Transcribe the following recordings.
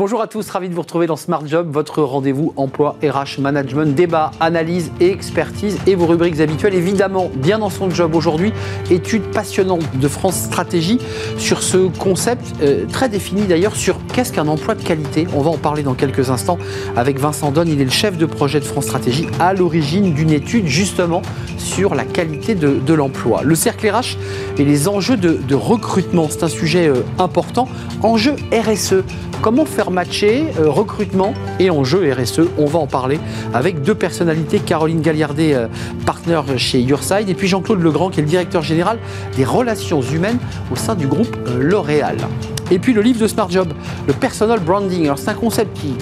Bonjour à tous, ravi de vous retrouver dans Smart Job, votre rendez-vous emploi, RH, management, débat, analyse et expertise et vos rubriques habituelles. Évidemment, bien dans son job aujourd'hui, étude passionnante de France Stratégie sur ce concept euh, très défini d'ailleurs sur qu'est-ce qu'un emploi de qualité. On va en parler dans quelques instants avec Vincent Donne. Il est le chef de projet de France Stratégie à l'origine d'une étude justement sur la qualité de, l'emploi. Le cercle RH et les enjeux de, recrutement, c'est un sujet euh, important. Enjeu RSE, comment faire matché, euh, recrutement et enjeu RSE. On va en parler avec deux personnalités, Caroline Galliardet, euh, partenaire chez Yourside, et puis Jean-Claude Legrand, qui est le directeur général des relations humaines au sein du groupe euh, L'Oréal. Et puis le livre de Smart Job, le personal branding. Alors c'est un concept qui,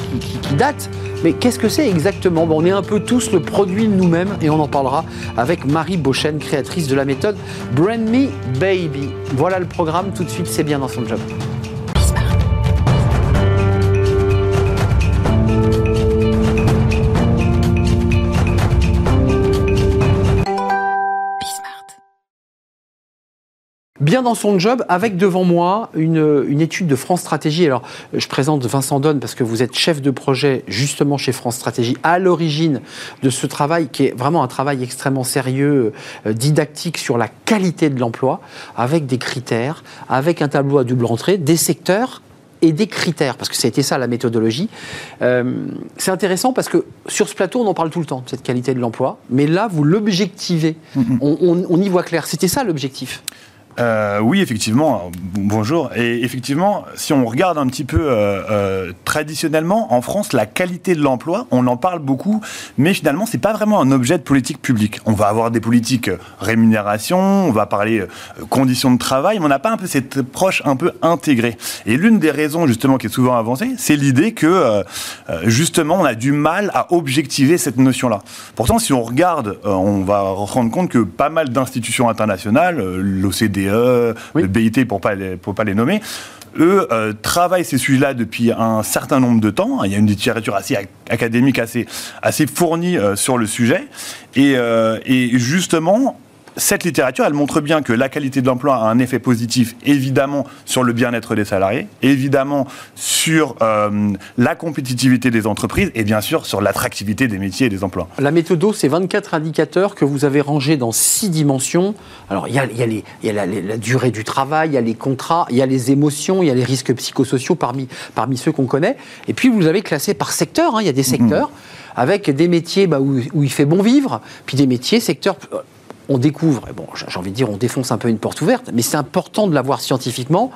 date, mais qu'est-ce que c'est exactement? On est un peu tous le produit nous-mêmes et on en parlera avec Marie Beauchesne, créatrice de la méthode Brand Me Baby. Voilà le programme, tout de suite c'est bien dans son job. Bien dans son job, avec devant moi une, étude de France Stratégie. Alors, je présente Vincent Donne parce que vous êtes chef de projet justement chez France Stratégie à l'origine de ce travail qui est vraiment un travail extrêmement sérieux, euh, didactique sur la qualité de l'emploi, avec des critères, avec un tableau à double entrée, des secteurs et des critères, parce que ça a été ça la méthodologie. Euh, c'est intéressant parce que sur ce plateau, on en parle tout le temps, de cette qualité de l'emploi, mais là, vous l'objectivez, mm-hmm. on, y voit clair. C'était ça l'objectif? Euh, oui, effectivement. Bonjour. Et effectivement, si on regarde un petit peu euh, euh, traditionnellement, en France, la qualité de l'emploi, on en parle beaucoup, mais finalement, c'est pas vraiment un objet de politique publique. On va avoir des politiques rémunération, on va parler conditions de travail, mais on n'a pas un peu cette approche un peu intégrée. Et l'une des raisons, justement, qui est souvent avancée, c'est l'idée que, justement, on a du mal à objectiver cette notion-là. Pourtant, si on regarde, on va rendre compte que pas mal d'institutions internationales, l'OCDE, le BIT pour pas pour pas les nommer, eux euh, travaillent ces sujets-là depuis un certain nombre de temps. Il y a une littérature assez académique, assez, assez fournie euh, sur le sujet. Et, euh, et justement, cette littérature, elle montre bien que la qualité de l'emploi a un effet positif, évidemment, sur le bien-être des salariés, évidemment, sur euh, la compétitivité des entreprises et bien sûr sur l'attractivité des métiers et des emplois. La méthode, c'est 24 indicateurs que vous avez rangés dans six dimensions. Alors, il y a, il y a, la, la, durée du travail, il y a les contrats, il y a les émotions, il y a les risques psychosociaux parmi, parmi ceux qu'on connaît. Et puis, vous avez classé par secteur. Hein. il y a des secteurs. avec des métiers bah, où, où, il fait bon vivre, puis des métiers, secteurs on découvre, bon, j'ai envie de dire, on défonce un peu une porte ouverte, mais c'est important de la voir scientifiquement,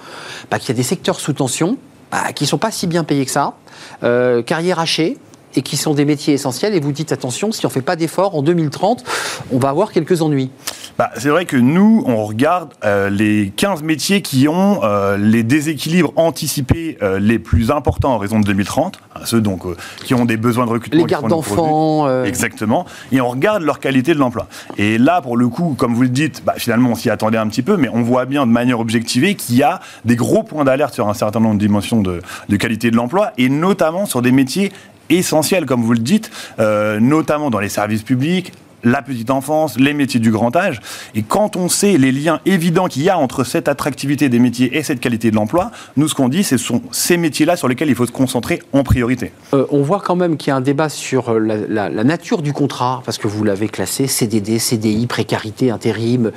bah, qu'il y a des secteurs sous tension, bah, qui ne sont pas si bien payés que ça, euh, carrière hachée, et qui sont des métiers essentiels. Et vous dites attention, si on ne fait pas d'efforts, en 2030, on va avoir quelques ennuis. Bah, c'est vrai que nous, on regarde euh, les 15 métiers qui ont euh, les déséquilibres anticipés euh, les plus importants en raison de 2030, hein, ceux donc qui ont des besoins de recrutement. Les gardes d'enfants. Exactement. Et on regarde leur qualité de l'emploi. Et là, pour le coup, comme vous le dites, bah, finalement, on s'y attendait un petit peu, mais on voit bien de manière objectivée qu'il y a des gros points d'alerte sur un certain nombre de dimensions de, de qualité de l'emploi, et notamment sur des métiers essentiels, comme vous le dites, euh, notamment dans les services publics, la petite enfance, les métiers du grand âge. Et quand on sait les liens évidents qu'il y a entre cette attractivité des métiers et cette qualité de l'emploi, nous, ce qu'on dit, ce sont ces métiers-là sur lesquels il faut se concentrer en priorité. Euh, on voit quand même qu'il y a un débat sur euh, la, nature du contrat, parce que vous l'avez classé, CDD, CDI, précarité, intérim,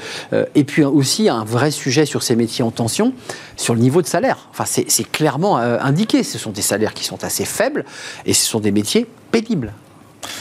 et puis aussi un vrai sujet sur ces métiers en tension, sur le niveau de salaire. Enfin, c'est clairement indiqué. Ce sont des salaires qui sont assez faibles, et ce sont des métiers pénibles.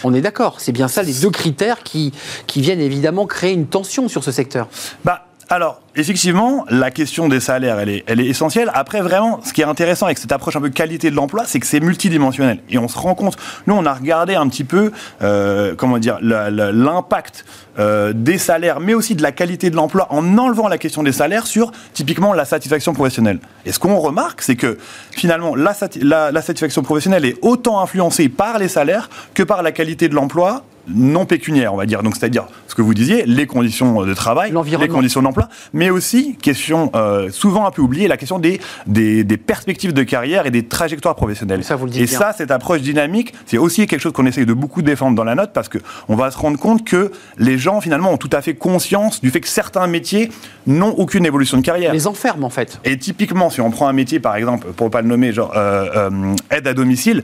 On est d'accord, c'est bien ça les deux critères qui, qui viennent évidemment créer une tension sur ce secteur. Bah, alors, effectivement, la question des salaires, elle est, elle est essentielle. Après, vraiment, ce qui est intéressant avec cette approche un peu qualité de l'emploi, c'est que c'est multidimensionnel. Et on se rend compte, nous, on a regardé un petit peu, euh, comment dire, l'impact euh, des salaires, mais aussi de la qualité de l'emploi en enlevant la question des salaires sur, typiquement, la satisfaction professionnelle. Et ce qu'on remarque, c'est que, finalement, la, satisfaction professionnelle est autant influencée par les salaires que par la qualité de l'emploi non pécuniaires, on va dire. Donc, c'est-à-dire ce que vous disiez, les conditions de travail, les conditions d'emploi, mais aussi, question euh, souvent un peu oubliée, la question des, des, perspectives de carrière et des trajectoires professionnelles. Ça, vous le et ça, cette approche dynamique, c'est aussi quelque chose qu'on essaye de beaucoup défendre dans la note parce qu'on va se rendre compte que les gens, finalement, ont tout à fait conscience du fait que certains métiers n'ont aucune évolution de carrière. Les enferment, en fait. Et typiquement, si on prend un métier, par exemple, pour ne pas le nommer, genre euh, euh, aide à domicile,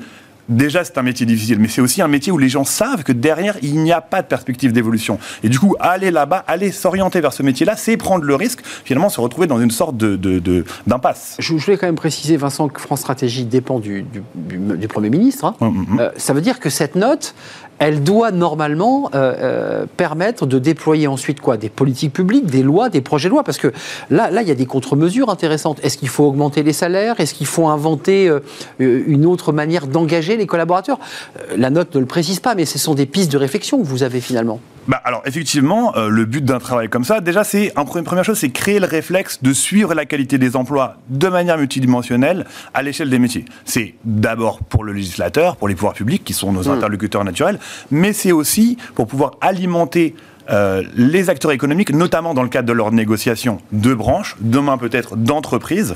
déjà c'est un métier difficile, mais c'est aussi un métier où les gens savent que derrière, il n'y a pas de perspective d'évolution. Et du coup, aller là-bas, aller s'orienter vers ce métier-là, c'est prendre le risque, finalement, se retrouver dans une sorte d'impasse. De, Je, voulais quand même préciser, Vincent, que France Stratégie dépend du, Premier ministre. Hein. Hum, hum, hum. Euh, ça veut dire que cette note, elle doit normalement euh, euh, permettre de déployer ensuite quoi? Des politiques publiques, des lois, des projets de loi Parce que là, là, il y a des contre-mesures intéressantes. Est-ce qu'il faut augmenter les salaires? Est-ce qu'il faut inventer euh, une autre manière d'engager les collaborateurs La note ne le précise pas, mais ce sont des pistes de réflexion que vous avez finalement. Bah alors effectivement, le but d'un travail comme ça, déjà c'est une première chose, c'est créer le réflexe de suivre la qualité des emplois de manière multidimensionnelle à l'échelle des métiers. C'est d'abord pour le législateur, pour les pouvoirs publics qui sont nos mmh. interlocuteurs naturels, mais c'est aussi pour pouvoir alimenter euh, les acteurs économiques, notamment dans le cadre de leurs négociations de branches, demain peut-être d'entreprises.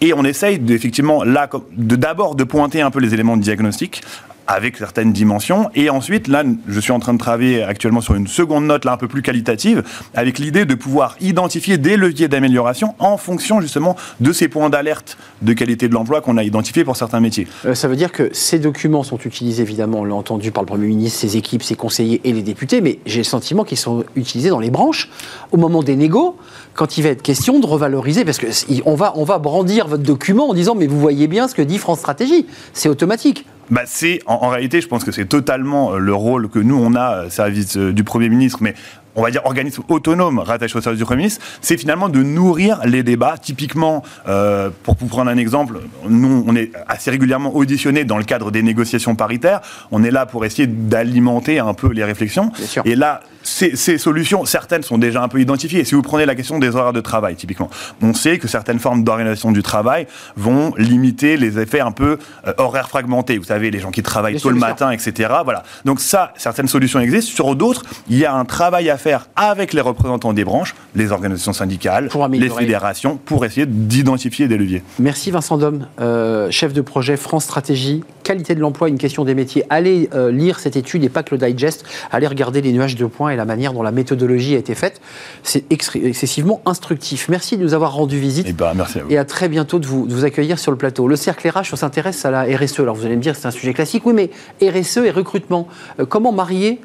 Et on essaye effectivement là de d'abord de pointer un peu les éléments de diagnostic avec certaines dimensions. Et ensuite, là, je suis en train de travailler actuellement sur une seconde note, là, un peu plus qualitative, avec l'idée de pouvoir identifier des leviers d'amélioration en fonction, justement, de ces points d'alerte de qualité de l'emploi qu'on a identifiés pour certains métiers. Euh, ça veut dire que ces documents sont utilisés, évidemment, on l'a entendu par le Premier ministre, ses équipes, ses conseillers et les députés, mais j'ai le sentiment qu'ils sont utilisés dans les branches au moment des négos, quand il va être question de revaloriser, parce qu'on va, on va brandir votre document en disant, mais vous voyez bien ce que dit France Stratégie. C'est automatique bah c'est en, réalité, je pense que c'est totalement euh, le rôle que nous on a, euh, service euh, du Premier ministre, mais on va dire, organisme autonome rattaché au service du Premier ministre, c'est finalement de nourrir les débats. Typiquement, euh, pour vous prendre un exemple, nous, on est assez régulièrement auditionnés dans le cadre des négociations paritaires. On est là pour essayer d'alimenter un peu les réflexions. Et là, ces, ces, solutions, certaines sont déjà un peu identifiées. Si vous prenez la question des horaires de travail, typiquement, on sait que certaines formes d'organisation du travail vont limiter les effets un peu euh, horaires fragmentés. Vous savez, les gens qui travaillent tôt le matin, etc. Voilà. Donc ça, certaines solutions existent. Sur d'autres, il y a un travail à faire avec les représentants des branches, les organisations syndicales, les fédérations, pour essayer d'identifier des leviers. Merci Vincent Dom, euh, chef de projet France Stratégie, qualité de l'emploi, une question des métiers. Allez euh, lire cette étude et pas que le digest, allez regarder les nuages de points et la manière dont la méthodologie a été faite. C'est excessivement instructif. Merci de nous avoir rendu visite. Et, eh ben, merci à vous. et à très bientôt de vous, accueillir sur le plateau. Le cercle RH, on s'intéresse à la RSE. Alors vous allez me dire c'est un sujet classique, oui, mais RSE et recrutement, euh, comment marier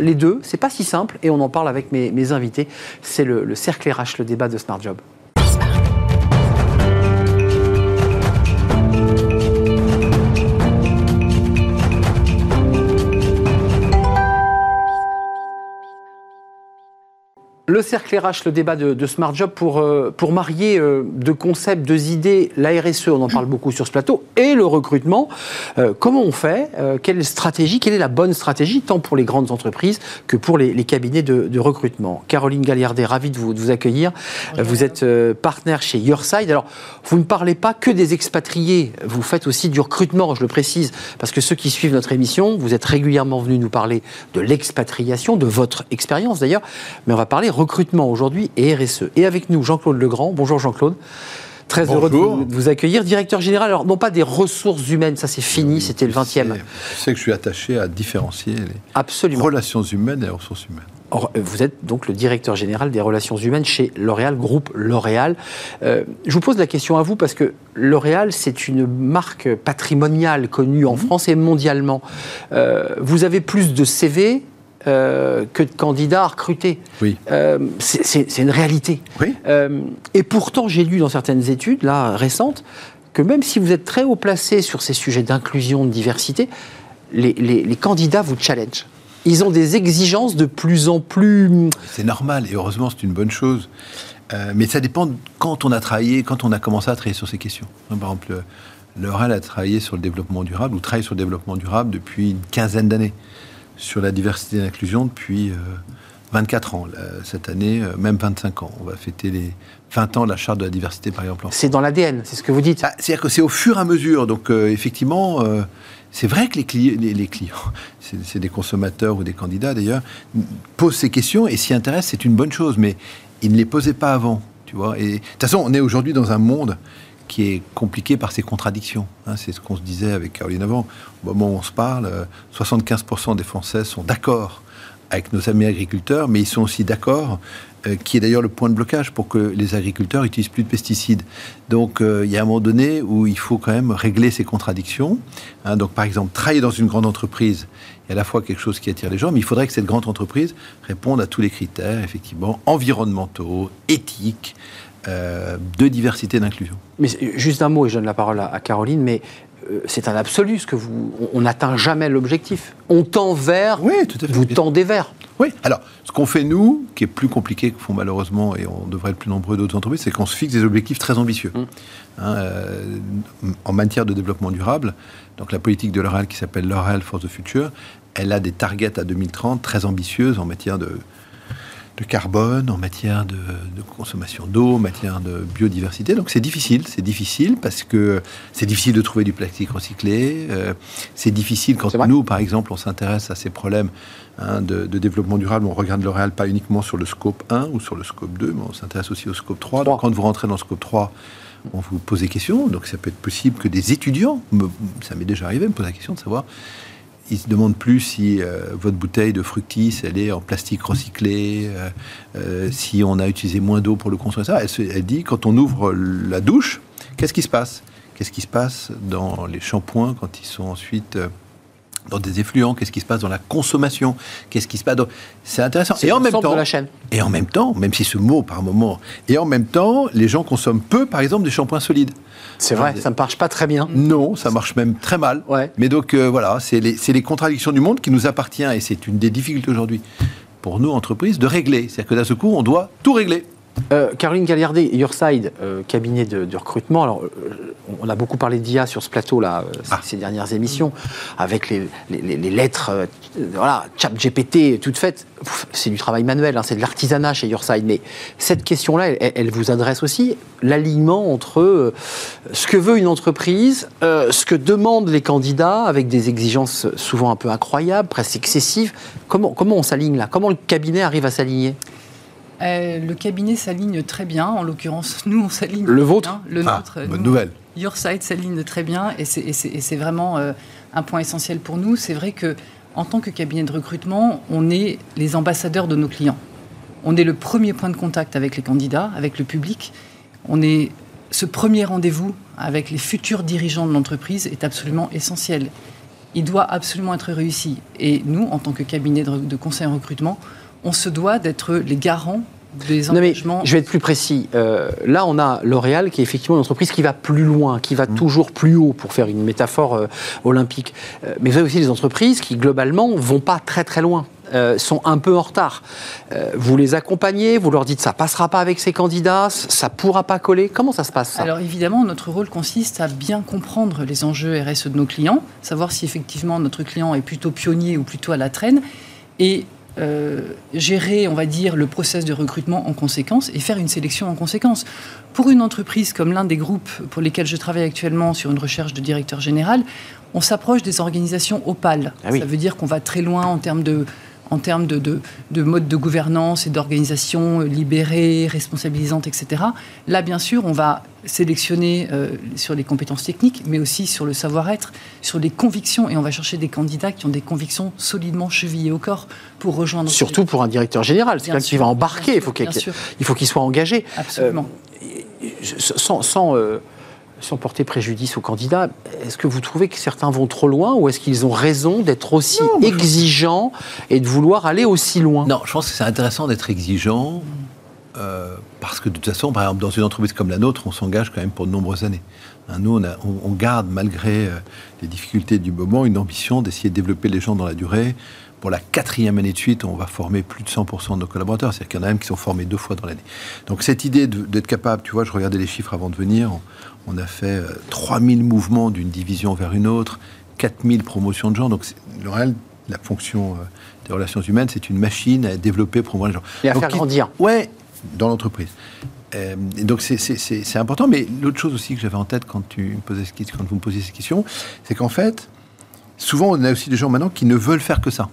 les deux? C'est pas si simple et on en parle avec mes, invités. C'est le, le cercle RH, le débat de Smart Job. Le cercle RH, le débat de, Smart Job pour, euh, pour marier euh, deux concepts, deux idées, la RSE, on en parle beaucoup sur ce plateau, et le recrutement. Euh, comment on fait Quelle stratégie Quelle est la bonne stratégie, tant pour les grandes entreprises que pour les, cabinets de, recrutement? Caroline Galliardet, ravie de vous, de vous accueillir. Vous êtes partenaire chez Yourside. Alors, vous ne parlez pas que des expatriés, vous faites aussi du recrutement, je le précise, parce que ceux qui suivent notre émission, vous êtes régulièrement venus nous parler de l'expatriation, de votre expérience d'ailleurs, mais on va parler recrutement aujourd'hui et RSE. Et avec nous, Jean-Claude Legrand. Bonjour Jean-Claude. Très heureux de vous, accueillir. Directeur général, alors non pas des ressources humaines, ça c'est fini, c'était le 20e. Je sais que je suis attaché à différencier les relations humaines et les ressources humaines. vous êtes donc le directeur général des relations humaines chez L'Oréal, groupe L'Oréal. Euh, je vous pose la question à vous parce que L'Oréal, c'est une marque patrimoniale connue en mhm. France et mondialement. Euh, vous avez plus de CV euh, que de candidats à recruter. Oui. Euh, c'est une réalité. Oui. Euh, et pourtant, j'ai lu dans certaines études, là, récentes, que même si vous êtes très haut placé sur ces sujets d'inclusion, de diversité, les, les, candidats vous challenge. Ils ont des exigences de plus en plus... C'est normal, et heureusement, c'est une bonne chose. mais ça dépend de quand on a travaillé, quand on a commencé à travailler sur ces questions. Par exemple, L'Oréal a travaillé sur le développement durable, ou travaille sur le développement durable depuis une quinzaine d'années sur la diversité et l'inclusion depuis, euh, 24 ans cette année, euh, même 25 ans. On va fêter les 20 ans de la charte de la diversité, par exemple. C'est dans l'ADN, c'est ce que vous dites. Ah, c'est-à-dire que c'est au fur et à mesure. Donc, euh, effectivement, euh, c'est vrai que les, les, clients, c'est des consommateurs ou des candidats d'ailleurs, posent ces questions et s'y intéressent, c'est une bonne chose. Mais ils ne les posaient pas avant. Tu vois et de toute façon, on est aujourd'hui dans un monde qui est compliqué par ses contradictions. Hein. c'est ce qu'on se disait avec Caroline avant. Au moment où on se parle, 75% des Français sont d'accord avec nos amis agriculteurs, mais ils sont aussi d'accord, euh, qui est d'ailleurs le point de blocage pour que les agriculteurs utilisent plus de pesticides. Donc euh, il y a un moment donné où il faut quand même régler ces contradictions. Hein. donc par exemple, travailler dans une grande entreprise est à la fois quelque chose qui attire les gens, mais il faudrait que cette grande entreprise réponde à tous les critères, effectivement, environnementaux, éthiques, euh, de diversité d'inclusion. Mais juste un mot, et je donne la parole à, à Caroline, mais euh, c'est un absolu ce que vous. On n'atteint jamais l'objectif. On tend vers. Oui, tout à fait. Vous tendez vers. Oui. Alors, ce qu'on fait nous, qui est plus compliqué que font malheureusement, et on devrait être plus nombreux d'autres entreprises, c'est qu'on se fixe des objectifs très ambitieux. Hum. Hein, euh, en matière de développement durable, donc la politique de L'Oréal qui s'appelle L'Oréal for the Future, elle a des targets à 2030 très ambitieuses en matière de de carbone, en matière de, consommation d'eau, en matière de biodiversité. Donc c'est difficile, c'est difficile parce que c'est difficile de trouver du plastique recyclé. Euh, c'est difficile quand nous, par exemple, on s'intéresse à ces problèmes hein, de, développement durable. On regarde le réel pas uniquement sur le scope 1 ou sur le scope 2, mais on s'intéresse aussi au scope 3. Donc quand vous rentrez dans le scope 3, on vous pose des questions. Donc ça peut être possible que des étudiants, ça m'est déjà arrivé, me posent la question de savoir il se demande plus si euh, votre bouteille de fructis, elle est en plastique recyclé, euh, euh, si on a utilisé moins d'eau pour le construire. Ça, elle, dit quand on ouvre la douche, qu'est-ce qui se passe? Qu'est-ce qui se passe dans les shampoings quand ils sont ensuite dans des effluents, qu'est-ce qui se passe dans la consommation, qu'est-ce qui se passe. C'est intéressant. Et en même temps, de la chaîne. Et en même temps, même si ce mot par moment, et en même temps, les gens consomment peu, par exemple, des shampoings solides. C'est vrai, ça ne marche pas très bien. Non, ça marche même très mal. Ouais. Mais donc euh, voilà, c'est les, les, contradictions du monde qui nous appartient et c'est une des difficultés aujourd'hui pour nous, entreprises, de régler. C'est-à-dire que d'un seul coup, on doit tout régler. Euh, Caroline Galliardet, Yourside, euh, cabinet de, recrutement. Alors, euh, on a beaucoup parlé d'IA sur ce plateau-là, ah. ces dernières émissions, avec les, lettres, voilà, chat GPT, toutes faites. C'est du travail manuel, hein, c'est de l'artisanat chez Yourside. Mais cette question-là, elle, vous adresse aussi l'alignement entre ce que veut une entreprise, ce que demandent les candidats, avec des exigences souvent un peu incroyables, presque excessives. Comment, comment on s'aligne là? Comment le cabinet arrive à s'aligner? Euh, le cabinet s'aligne très bien. En l'occurrence, nous, on s'aligne. Le vôtre Le ah, nôtre. Bonne nouvelle. Your Side s'aligne très bien et c'est vraiment euh, un point essentiel pour nous. C'est vrai que en tant que cabinet de recrutement, on est les ambassadeurs de nos clients. On est le premier point de contact avec les candidats, avec le public. On est ce premier rendez-vous avec les futurs dirigeants de l'entreprise est absolument essentiel. Il doit absolument être réussi. Et nous, en tant que cabinet de, de conseil en recrutement, on se doit d'être les garants des engagements. je vais être plus précis. Euh, là, on a L'Oréal qui est effectivement une entreprise qui va plus loin, qui va mmh. toujours plus haut, pour faire une métaphore euh, olympique. Euh, mais vous avez aussi des entreprises qui, globalement, vont pas très très loin. sont un peu en retard. vous les accompagnez, vous leur dites ça passera pas avec ces candidats, ça pourra pas coller. Comment ça se passe Alors évidemment, notre rôle consiste à bien comprendre les enjeux RSE de nos clients, savoir si effectivement notre client est plutôt pionnier ou plutôt à la traîne, et euh, gérer, on va dire, le process de recrutement en conséquence et faire une sélection en conséquence. Pour une entreprise comme l'un des groupes pour lesquels je travaille actuellement sur une recherche de directeur général, on s'approche des organisations opales. Ah Ça veut dire qu'on va très loin en termes de en termes de, de, mode de gouvernance et d'organisation libérée, responsabilisante, etc. Là, bien sûr, on va sélectionner euh, sur les compétences techniques, mais aussi sur le savoir-être, sur les convictions, et on va chercher des candidats qui ont des convictions solidement chevillées au corps pour rejoindre. Surtout pour un directeur général, c'est quelqu'un qui va embarquer, il faut qu'il soit engagé. Absolument. Euh, sans, euh, sans porter préjudice aux candidats, est-ce que vous trouvez que certains vont trop loin ou est-ce qu'ils ont raison d'être aussi exigeants et de vouloir aller aussi loin? Non, je pense que c'est intéressant d'être exigeant euh, parce que de toute façon, par exemple, dans une entreprise comme la nôtre, on s'engage quand même pour de nombreuses années. Hein, nous, on, on, garde, malgré euh, les difficultés du moment, une ambition d'essayer de développer les gens dans la durée. Pour la quatrième année de suite, on va former plus de 100% de nos collaborateurs. C'est-à-dire qu'il y en a même qui sont formés deux fois dans l'année. Donc cette idée d'être capable, tu vois, je regardais les chiffres avant de venir, on a fait 3000 euh, mouvements d'une division vers une autre, 4000 promotions de gens. Donc L'Oréal la fonction euh, des relations humaines, c'est une machine à développer, promouvoir les gens. Et à faire grandir. Ouais, dans l'entreprise. Euh, donc c'est important, mais l'autre chose aussi que j'avais en tête quand, tu me posais, quand vous me posiez cette question, c'est qu'en fait, souvent on a aussi des gens maintenant qui ne veulent faire que ça.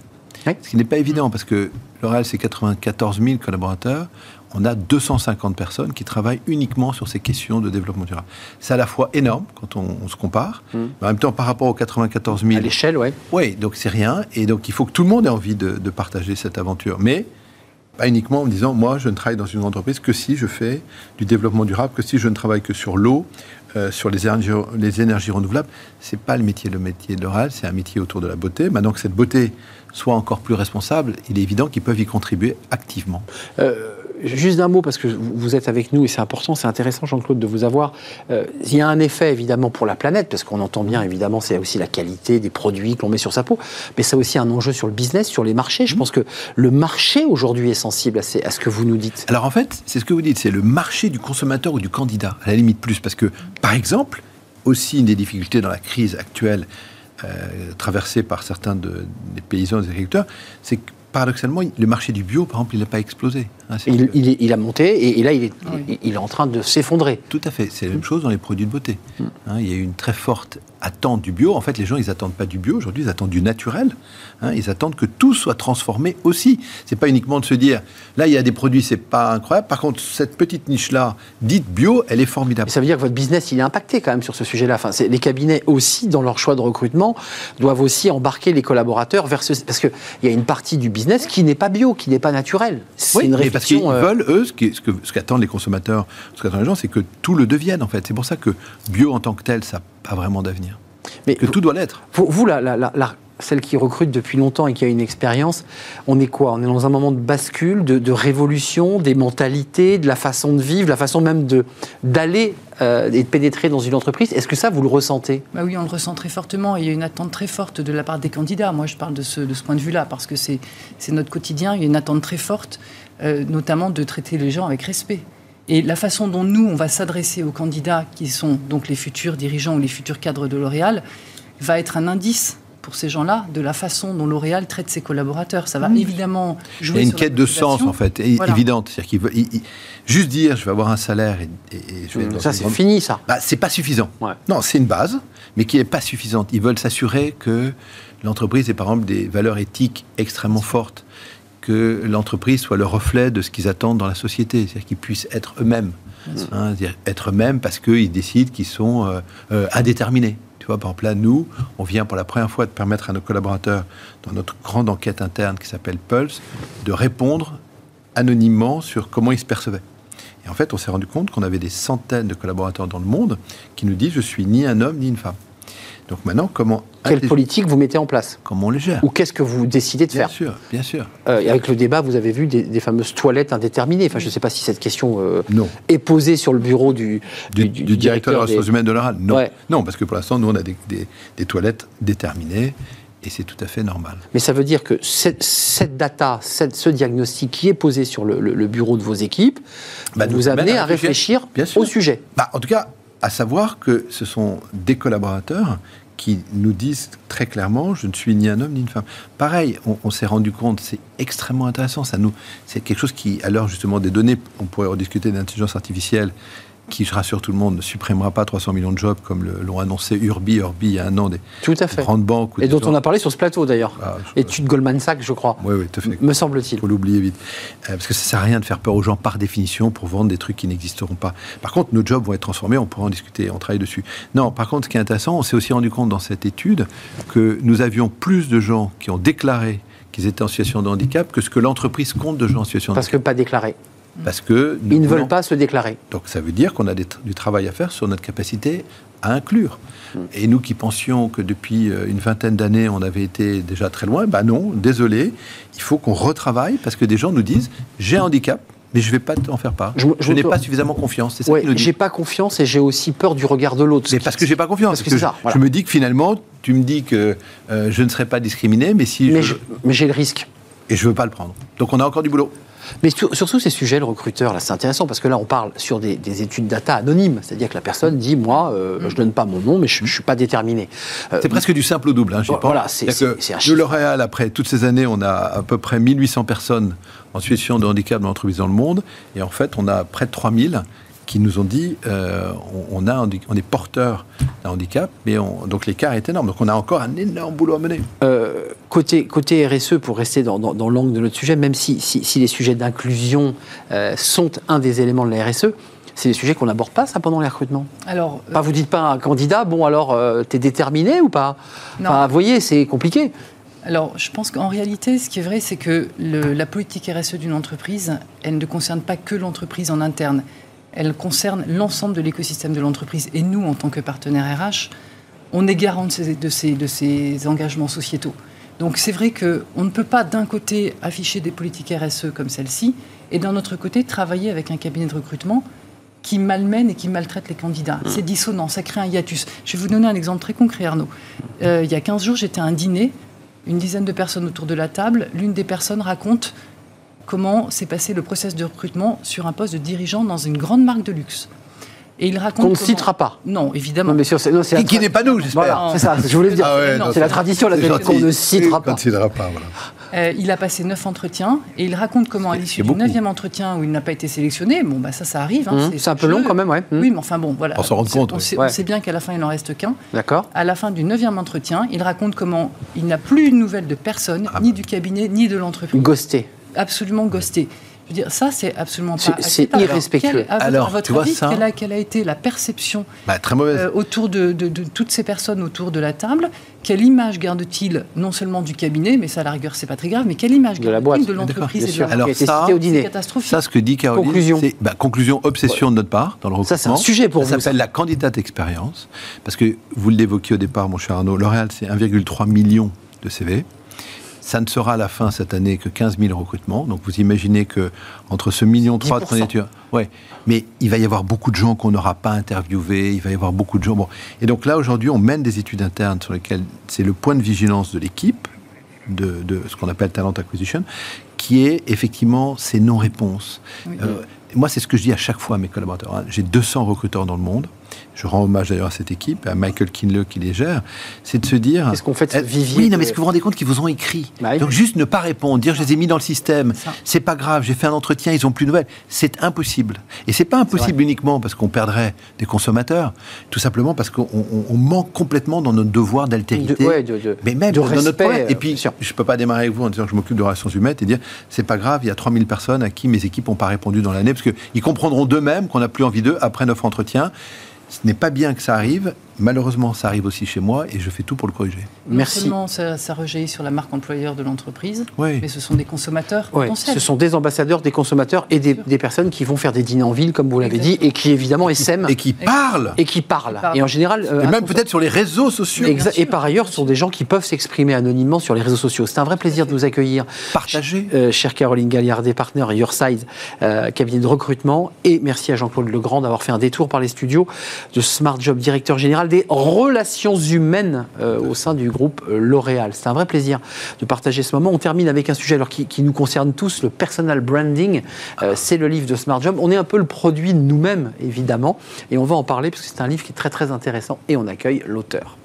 Ce qui n'est pas évident, parce que L'Oréal, c'est 94 000 collaborateurs. On a 250 personnes qui travaillent uniquement sur ces questions de développement durable. C'est à la fois énorme quand on, se compare, mmh. mais en même temps, par rapport aux 94 000... À l'échelle, oui. Oui, donc c'est rien. Et donc, il faut que tout le monde ait envie de, de partager cette aventure. Mais pas uniquement en me disant, moi, je ne travaille dans une entreprise que si je fais du développement durable, que si je ne travaille que sur l'eau, euh, sur les énergies, les énergies renouvelables. C'est pas le métier, le métier de l'oral, c'est un métier autour de la beauté. Maintenant que cette beauté soit encore plus responsable, il est évident qu'ils peuvent y contribuer activement. Euh, Juste d'un mot, parce que vous êtes avec nous et c'est important, c'est intéressant, Jean-Claude, de vous avoir. Euh, il y a un effet évidemment pour la planète, parce qu'on entend bien évidemment, c'est aussi la qualité des produits que l'on met sur sa peau, mais ça a aussi un enjeu sur le business, sur les marchés. Je mmh. pense que le marché aujourd'hui est sensible à, ce que vous nous dites. Alors en fait, c'est ce que vous dites, c'est le marché du consommateur ou du candidat, à la limite plus, parce que par exemple, aussi une des difficultés dans la crise actuelle traversée par certains des paysans et des agriculteurs, c'est que paradoxalement, le marché du bio, par exemple, il n'a pas explosé. Hein, il, a monté et, là, il est, il est en train de s'effondrer. Tout à fait. C'est la même chose dans les produits de beauté. Mm. Hein, il y a eu une très forte attendent du bio. En fait, les gens, ils n'attendent pas du bio. Aujourd'hui, ils attendent du naturel. Hein. ils attendent que tout soit transformé aussi. C'est pas uniquement de se dire, là, il y a des produits, c'est pas incroyable. Par contre, cette petite niche-là, dite bio, elle est formidable. ça veut dire que votre business, il est impacté quand même sur ce sujet-là. Enfin, les cabinets aussi, dans leur choix de recrutement, doivent aussi embarquer les collaborateurs vers ce... Parce qu'il y a une partie du business qui n'est pas bio, qui n'est pas naturel. C'est une réflexion... parce qu'ils euh, veulent, eux, ce qu'attendent les consommateurs, ce qu'attendent les gens, c'est que tout le devienne, en fait. C'est pour ça que bio en tant que tel, ça pas vraiment d'avenir. Mais que tout doit l'être. Vous, la, la, celle qui recrute depuis longtemps et qui a une expérience, on est quoi? On est dans un moment de bascule, de, révolution, des mentalités, de la façon de vivre, la façon même de d'aller euh, et de pénétrer dans une entreprise. Est-ce que ça, vous le ressentez? Bah Oui, on le ressent très fortement. Il y a une attente très forte de la part des candidats. Moi, je parle de ce, de ce point de vue-là, parce que c'est notre quotidien. Il y a une attente très forte, euh, notamment de traiter les gens avec respect. Et la façon dont nous, on va s'adresser aux candidats qui sont donc les futurs dirigeants ou les futurs cadres de L'Oréal, va être un indice pour ces gens-là de la façon dont L'Oréal traite ses collaborateurs. Ça va évidemment jouer. Il y a une quête de sens, en fait, évidente. C'est-à-dire qu'il juste dire je vais avoir un salaire et, je vais mmh, Ça, c'est fini, ça. Bah, c'est pas suffisant. Non, c'est une base, mais qui n'est pas suffisante. Ils veulent s'assurer que l'entreprise ait, par exemple, des valeurs éthiques extrêmement fortes que l'entreprise soit le reflet de ce qu'ils attendent dans la société, c'est-à-dire qu'ils puissent être eux-mêmes. Hein, être eux-mêmes parce qu'ils décident qu'ils sont euh, euh, indéterminés. Tu vois, par exemple, là, nous, on vient pour la première fois de permettre à nos collaborateurs, dans notre grande enquête interne qui s'appelle Pulse, de répondre anonymement sur comment ils se percevaient. Et en fait, on s'est rendu compte qu'on avait des centaines de collaborateurs dans le monde qui nous disent je suis ni un homme ni une femme. Donc maintenant, comment quelle politique vous mettez en place Comment on les gère Ou qu'est-ce que vous décidez de faire Bien sûr, bien sûr. Euh, avec le débat, vous avez vu des, fameuses toilettes indéterminées. Enfin, je ne sais pas si cette question euh, est posée sur le bureau du, du, directeur, des ressources humaines de l'oral. Non. non, parce que pour l'instant, nous, on a des, toilettes déterminées. Et c'est tout à fait normal. Mais ça veut dire que cette, data, ce diagnostic qui est posé sur le, bureau de vos équipes, bah, vous amener à réfléchir, au sujet. Bah, en tout cas, à savoir que ce sont des collaborateurs qui nous disent très clairement je ne suis ni un homme ni une femme. Pareil, on, s'est rendu compte, c'est extrêmement intéressant. Ça nous, c'est quelque chose qui, à l'heure justement des données, on pourrait rediscuter d'intelligence artificielle qui, je rassure tout le monde, ne supprimera pas 300 millions de jobs comme l'ont annoncé Urbi, Urbi il y a un an, des tout à fait. grandes banques. Et dont on a parlé sur ce plateau d'ailleurs. Ah, Étude Goldman Sachs, je crois. Oui, oui, tout à fait. Me semble-t-il. Il faut l'oublier vite. Euh, parce que ça ne sert à rien de faire peur aux gens par définition pour vendre des trucs qui n'existeront pas. Par contre, nos jobs vont être transformés, on pourra en discuter, on travaille dessus. Non, par contre, ce qui est intéressant, on s'est aussi rendu compte dans cette étude que nous avions plus de gens qui ont déclaré qu'ils étaient en situation de handicap que ce que l'entreprise compte de gens en situation de handicap. Parce que pas déclaré. Parce que Ils ne veulent pas se déclarer. Donc ça veut dire qu'on a du travail à faire sur notre capacité à inclure. Et nous qui pensions que depuis euh, une vingtaine d'années, on avait été déjà très loin, ben non, désolé, il faut qu'on retravaille parce que des gens nous disent j'ai un handicap, mais je ne vais pas en faire part. Je, n'ai pas suffisamment confiance. C'est ça ouais, J'ai pas confiance et j'ai aussi peur du regard de l'autre. Mais parce que j'ai pas confiance. Parce que, ça, je, me dis que finalement, tu me dis que euh, je ne serai pas discriminé, mais si. Mais j'ai le risque. Et je veux pas le prendre. Donc on a encore du boulot. Mais sur, surtout ces sujets, le recruteur, là, c'est intéressant parce que là, on parle sur des, études data anonymes, c'est-à-dire que la personne dit, moi, euh, je donne pas mon nom, mais je, ne suis pas déterminé. Euh, c'est presque du simple au double. Hein, voilà, c'est De L'Oréal, après toutes ces années, on a à peu près 1800 personnes en situation de handicap dans l'entreprise dans le monde, et en fait, on a près de 3000 qui nous ont dit euh, on, a, on est porteur d'un handicap, mais donc l'écart est énorme. Donc on a encore un énorme boulot à mener. Euh, côté, côté RSE, pour rester dans, dans, l'angle de notre sujet, même si, si, les sujets d'inclusion euh, sont un des éléments de la RSE, c'est des sujets qu'on n'aborde pas, ça, pendant les recrutements Alors, pas, Vous dites pas à un candidat, bon, alors, tu es déterminé ou pas? Enfin, vous voyez, c'est compliqué. Alors, je pense qu'en réalité, ce qui est vrai, c'est que le, la politique RSE d'une entreprise, elle ne concerne pas que l'entreprise en interne elle concerne l'ensemble de l'écosystème de l'entreprise. Et nous, en tant que partenaire RH, on est garant de ces, de ces, engagements sociétaux. Donc c'est vrai qu'on ne peut pas d'un côté afficher des politiques RSE comme celle-ci, et d'un autre côté travailler avec un cabinet de recrutement qui malmène et qui maltraite les candidats. C'est dissonant, ça crée un hiatus. Je vais vous donner un exemple très concret, Arnaud. Euh, il y a 15 jours, j'étais à un dîner, une dizaine de personnes autour de la table. L'une des personnes raconte comment s'est passé le process de recrutement sur un poste de dirigeant dans une grande marque de luxe. Et il raconte. Qu'on ne citera pas. Non, évidemment. mais sur, qui, n'est pas nous, j'espère. c'est ça, je voulais dire. Ah c'est la tradition, la qu'on ne citera pas. pas euh, il a passé neuf entretiens et il raconte comment, à l'issue du neuvième entretien où il n'a pas été sélectionné, bon, bah, ça, ça arrive. Hein, mmh. c'est un peu long quand même, ouais. Oui, mais enfin bon, voilà. On s'en rend compte. On, sait, bien qu'à la fin, il n'en reste qu'un. D'accord. À la fin du neuvième entretien, il raconte comment il n'a plus une nouvelle de personne, ah ni du cabinet, ni de l'entreprise. Ghosté. Absolument ghosté dire, ça, c'est absolument pas. C'est irrespectueux. Alors, votre, avis, quelle, a, été la perception bah, très mauvaise. Euh, autour de, toutes ces personnes autour de la table? Quelle image garde-t-il non seulement du cabinet, mais ça, à la rigueur, c'est pas très grave, mais quelle image garde-t-il de l'entreprise et de la Alors, ça, c'est catastrophique. Ça, ce que dit Caroline, conclusion, bah, conclusion obsession de notre part dans le recrutement. Ça, c'est un sujet pour ça vous. Ça s'appelle la candidate expérience, parce que vous l'évoquiez au départ, mon cher Arnaud, L'Oréal, c'est 1,3 million de CV. Ça ne sera à la fin cette année que 15 000 recrutements. Donc vous imaginez que entre ce million trois de candidatures, ouais, mais il va y avoir beaucoup de gens qu'on n'aura pas interviewés. Il va y avoir beaucoup de gens. Bon, et donc là aujourd'hui, on mène des études internes sur lesquelles c'est le point de vigilance de l'équipe de, ce qu'on appelle talent acquisition, qui est effectivement ces non-réponses. Euh, moi, c'est ce que je dis à chaque fois à mes collaborateurs. Hein. J'ai 200 recruteurs dans le monde je rends hommage d'ailleurs à cette équipe, à Michael Kinle qui les gère, c'est de se dire. Qu'est-ce qu'on fait de vivier Oui, non, mais est-ce que vous vous rendez compte qu'ils vous ont écrit bah Donc juste ne pas répondre, dire je les ai mis dans le système, c'est pas grave, j'ai fait un entretien, ils ont plus de nouvelles. C'est impossible. Et c'est pas impossible uniquement parce qu'on perdrait des consommateurs, tout simplement parce qu'on manque complètement dans notre devoir d'altérité. mais même dans notre problème. Et puis, je je peux pas démarrer avec vous en disant que je m'occupe de relations humaines et dire c'est pas grave, il y a 3000 personnes à qui mes équipes n'ont pas répondu dans l'année parce qu'ils comprendront d'eux-mêmes qu'on n'a plus envie d'eux après neuf entretiens. Ce n'est pas bien que ça arrive, Malheureusement, ça arrive aussi chez moi et je fais tout pour le corriger. Merci. Non seulement ça, ça sur la marque employeur de l'entreprise, mais ce sont des consommateurs potentiels. Ce sont des ambassadeurs, des consommateurs et des, personnes qui vont faire des dîners en ville, comme vous l'avez dit, et qui évidemment essaiment. Et qui parlent. Et qui parlent. Et en général. Euh, et même peut-être sur les réseaux sociaux. et par ailleurs, ce sont des gens qui peuvent s'exprimer anonymement sur les réseaux sociaux. C'est un vrai plaisir de vous accueillir. Partagez. Euh, chère Caroline Galliardet, partenaire Yourside, euh, cabinet de recrutement. Et merci à Jean-Claude Legrand d'avoir fait un détour par les studios de Smart Job, directeur général des relations humaines euh, au sein du groupe euh, L'Oréal. C'est un vrai plaisir de partager ce moment. On termine avec un sujet alors, qui, nous concerne tous, le personal branding. Euh, c'est le livre de Smart Job. On est un peu le produit de nous-mêmes, évidemment, et on va en parler parce que c'est un livre qui est très très intéressant et on accueille l'auteur.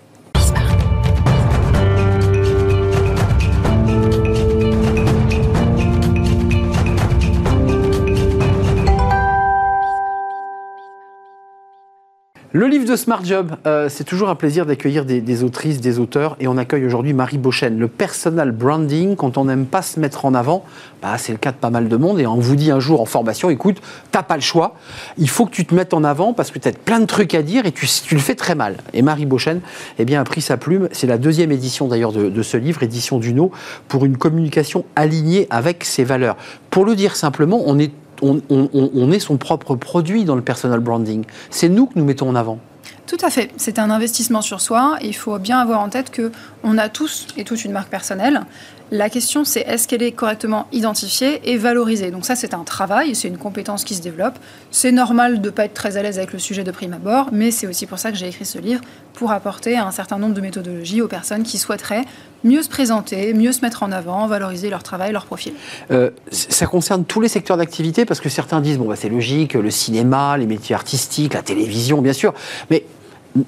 Le livre de Smart Job, euh, c'est toujours un plaisir d'accueillir des, autrices, des auteurs, et on accueille aujourd'hui Marie Beauchesne. Le personal branding, quand on n'aime pas se mettre en avant, bah, c'est le cas de pas mal de monde, et on vous dit un jour en formation, écoute, t'as pas le choix, il faut que tu te mettes en avant parce que tu as plein de trucs à dire et tu, tu le fais très mal. Et Marie Beauchesne eh bien, a pris sa plume, c'est la deuxième édition d'ailleurs de, de, ce livre, édition Duno, pour une communication alignée avec ses valeurs. Pour le dire simplement, on est on, est son propre produit dans le personal branding. C'est nous que nous mettons en avant. Tout à fait. C'est un investissement sur soi. il faut bien avoir en tête que on a tous et toutes une marque personnelle La question, c'est est-ce qu'elle est correctement identifiée et valorisée? Donc ça, c'est un travail, c'est une compétence qui se développe. C'est normal de ne pas être très à l'aise avec le sujet de prime abord, mais c'est aussi pour ça que j'ai écrit ce livre, pour apporter un certain nombre de méthodologies aux personnes qui souhaiteraient mieux se présenter, mieux se mettre en avant, valoriser leur travail, leur profil. Euh, ça concerne tous les secteurs d'activité parce que certains disent bon bah, c'est logique, le cinéma, les métiers artistiques, la télévision bien sûr, mais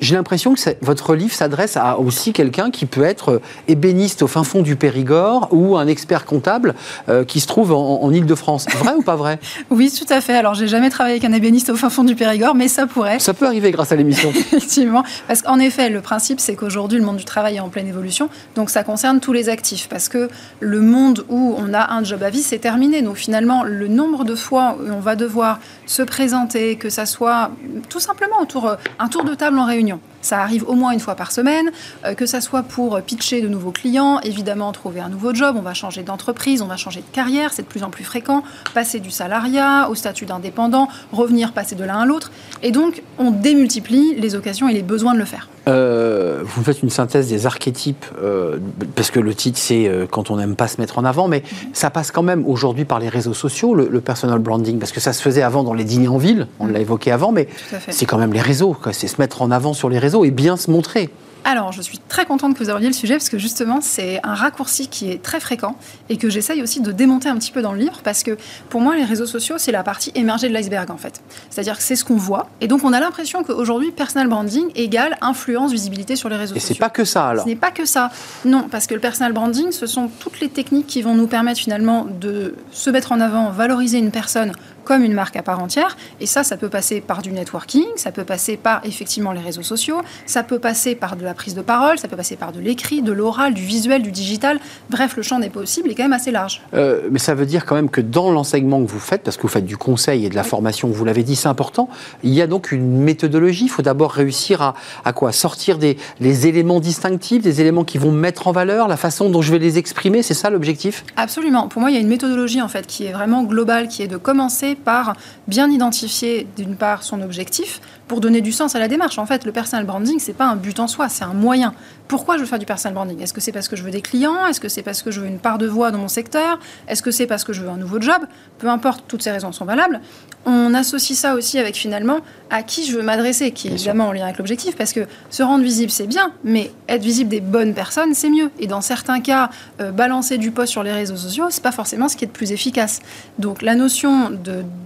j'ai l'impression que votre livre s'adresse à aussi quelqu'un qui peut être euh, ébéniste au fin fond du Périgord ou un expert comptable euh, qui se trouve en, Ile-de-France. Vrai ou pas vrai? Oui, tout à fait. Alors, j'ai jamais travaillé avec un ébéniste au fin fond du Périgord, mais ça pourrait. Ça peut arriver grâce à l'émission. Effectivement. Parce qu'en effet, le principe, c'est qu'aujourd'hui, le monde du travail est en pleine évolution. Donc, ça concerne tous les actifs. Parce que le monde où on a un job à vie, c'est terminé. Donc, finalement, le nombre de fois où on va devoir se présenter, que ça soit tout simplement autour, euh, un tour de table en réunion, réunion ça arrive au moins une fois par semaine, euh, que ça soit pour pitcher de nouveaux clients, évidemment trouver un nouveau job, on va changer d'entreprise, on va changer de carrière, c'est de plus en plus fréquent, passer du salariat au statut d'indépendant, revenir passer de l'un à l'autre. Et donc, on démultiplie les occasions et les besoins de le faire. Euh, vous faites une synthèse des archétypes, euh, parce que le titre c'est quand on n'aime pas se mettre en avant, mais ça passe quand même aujourd'hui par les réseaux sociaux, le, personal branding, parce que ça se faisait avant dans les dîners en ville, on l'a évoqué avant, mais c'est quand même les réseaux, c'est se mettre en avant sur les réseaux et bien se montrer. Alors, je suis très contente que vous abordiez le sujet parce que justement, c'est un raccourci qui est très fréquent et que j'essaye aussi de démonter un petit peu dans le livre parce que pour moi, les réseaux sociaux, c'est la partie émergée de l'iceberg en fait. C'est-à-dire que c'est ce qu'on voit et donc on a l'impression qu'aujourd'hui, personal branding égale influence, visibilité sur les réseaux sociaux. Et c'est pas que ça alors Ce n'est pas que ça. Non, parce que le personal branding, ce sont toutes les techniques qui vont nous permettre finalement de se mettre en avant, valoriser une personne comme une marque à part entière. Et ça, ça peut passer par du networking, ça peut passer par effectivement les réseaux sociaux, ça peut passer par de la prise de parole, ça peut passer par de l'écrit, de l'oral, du visuel, du digital. Bref, le champ des possibles est quand même assez large. Euh, mais ça veut dire quand même que dans l'enseignement que vous faites, parce que vous faites du conseil et de la formation, vous l'avez dit, c'est important, il y a donc une méthodologie. Il faut d'abord réussir à, à quoi? Sortir des les éléments distinctifs, des éléments qui vont mettre en valeur, la façon dont je vais les exprimer, c'est ça l'objectif? Absolument. Pour moi, il y a une méthodologie en fait qui est vraiment globale, qui est de commencer par bien identifier d'une part son objectif pour donner du sens à la démarche. En fait, le personal branding, c'est pas un but en soi, c'est un moyen. Pourquoi je veux faire du personal branding? Est-ce que c'est parce que je veux des clients? Est-ce que c'est parce que je veux une part de voix dans mon secteur? Est-ce que c'est parce que je veux un nouveau job? Peu importe, toutes ces raisons sont valables. On associe ça aussi avec finalement à qui je veux m'adresser, qui est évidemment en lien avec l'objectif, parce que se rendre visible, c'est bien, mais être visible des bonnes personnes, c'est mieux. Et dans certains cas, euh, balancer du post sur les réseaux sociaux, c'est pas forcément ce qui est le plus efficace. Donc la notion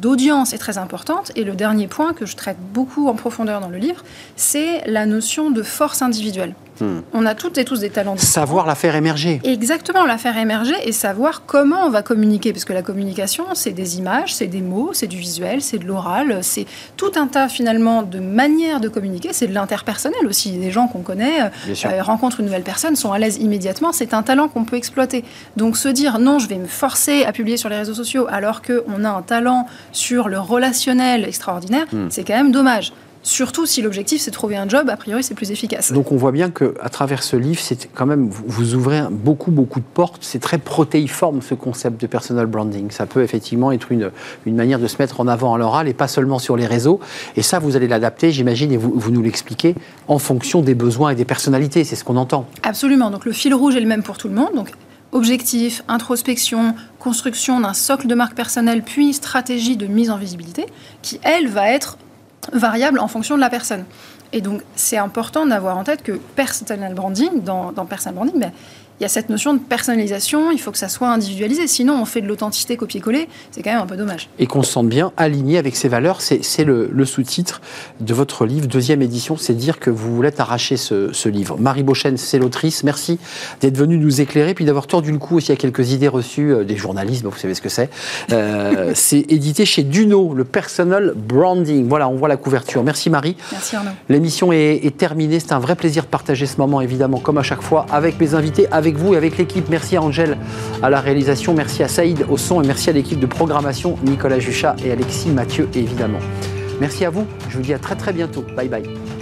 d'audience est très importante. Et le dernier point que je traite beaucoup en profondeur dans le livre, c'est la notion de force individuelle. Hmm. On a toutes et tous des talents. Savoir la faire émerger. Exactement, la faire émerger et savoir comment on va communiquer. Parce que la communication, c'est des images, c'est des mots, c'est du visuel, c'est de l'oral, c'est tout un tas finalement de manières de communiquer. C'est de l'interpersonnel aussi. Des gens qu'on connaît euh, rencontrent une nouvelle personne, sont à l'aise immédiatement. C'est un talent qu'on peut exploiter. Donc se dire non, je vais me forcer à publier sur les réseaux sociaux alors qu'on a un talent sur le relationnel extraordinaire, hmm. c'est quand même dommage. Surtout si l'objectif c'est de trouver un job, a priori c'est plus efficace. Donc on voit bien que à travers ce livre, c'est quand même vous ouvrez beaucoup beaucoup de portes. C'est très protéiforme ce concept de personal branding. Ça peut effectivement être une, une manière de se mettre en avant à l'oral et pas seulement sur les réseaux. Et ça vous allez l'adapter, j'imagine, et vous, vous nous l'expliquez en fonction des besoins et des personnalités. C'est ce qu'on entend. Absolument. Donc le fil rouge est le même pour tout le monde. Donc objectif, introspection, construction d'un socle de marque personnelle, puis stratégie de mise en visibilité, qui elle va être variable en fonction de la personne. Et donc, c'est important d'avoir en tête que personal branding, dans, dans personal branding, ben, il y a cette notion de personnalisation, il faut que ça soit individualisé. Sinon, on fait de l'authenticité copier-coller, c'est quand même un peu dommage. Et qu'on se sente bien aligné avec ses valeurs, c'est le, le sous-titre de votre livre, deuxième édition, c'est dire que vous voulez arracher ce, ce livre. Marie Beauchesne, c'est l'autrice, merci d'être venue nous éclairer, puis d'avoir tordu le cou aussi à quelques idées reçues euh, des journalistes, vous savez ce que c'est. Euh, c'est édité chez Duno, le personal branding. Voilà, on voit la couverture. Merci Marie. Merci Arnaud. L'émission est, est terminée, c'est un vrai plaisir de partager ce moment, évidemment, comme à chaque fois, avec mes invités, avec vous et avec l'équipe. Merci à Angèle à la réalisation, merci à Saïd au son et merci à l'équipe de programmation, Nicolas Juchat et Alexis Mathieu évidemment. Merci à vous, je vous dis à très très bientôt. Bye bye.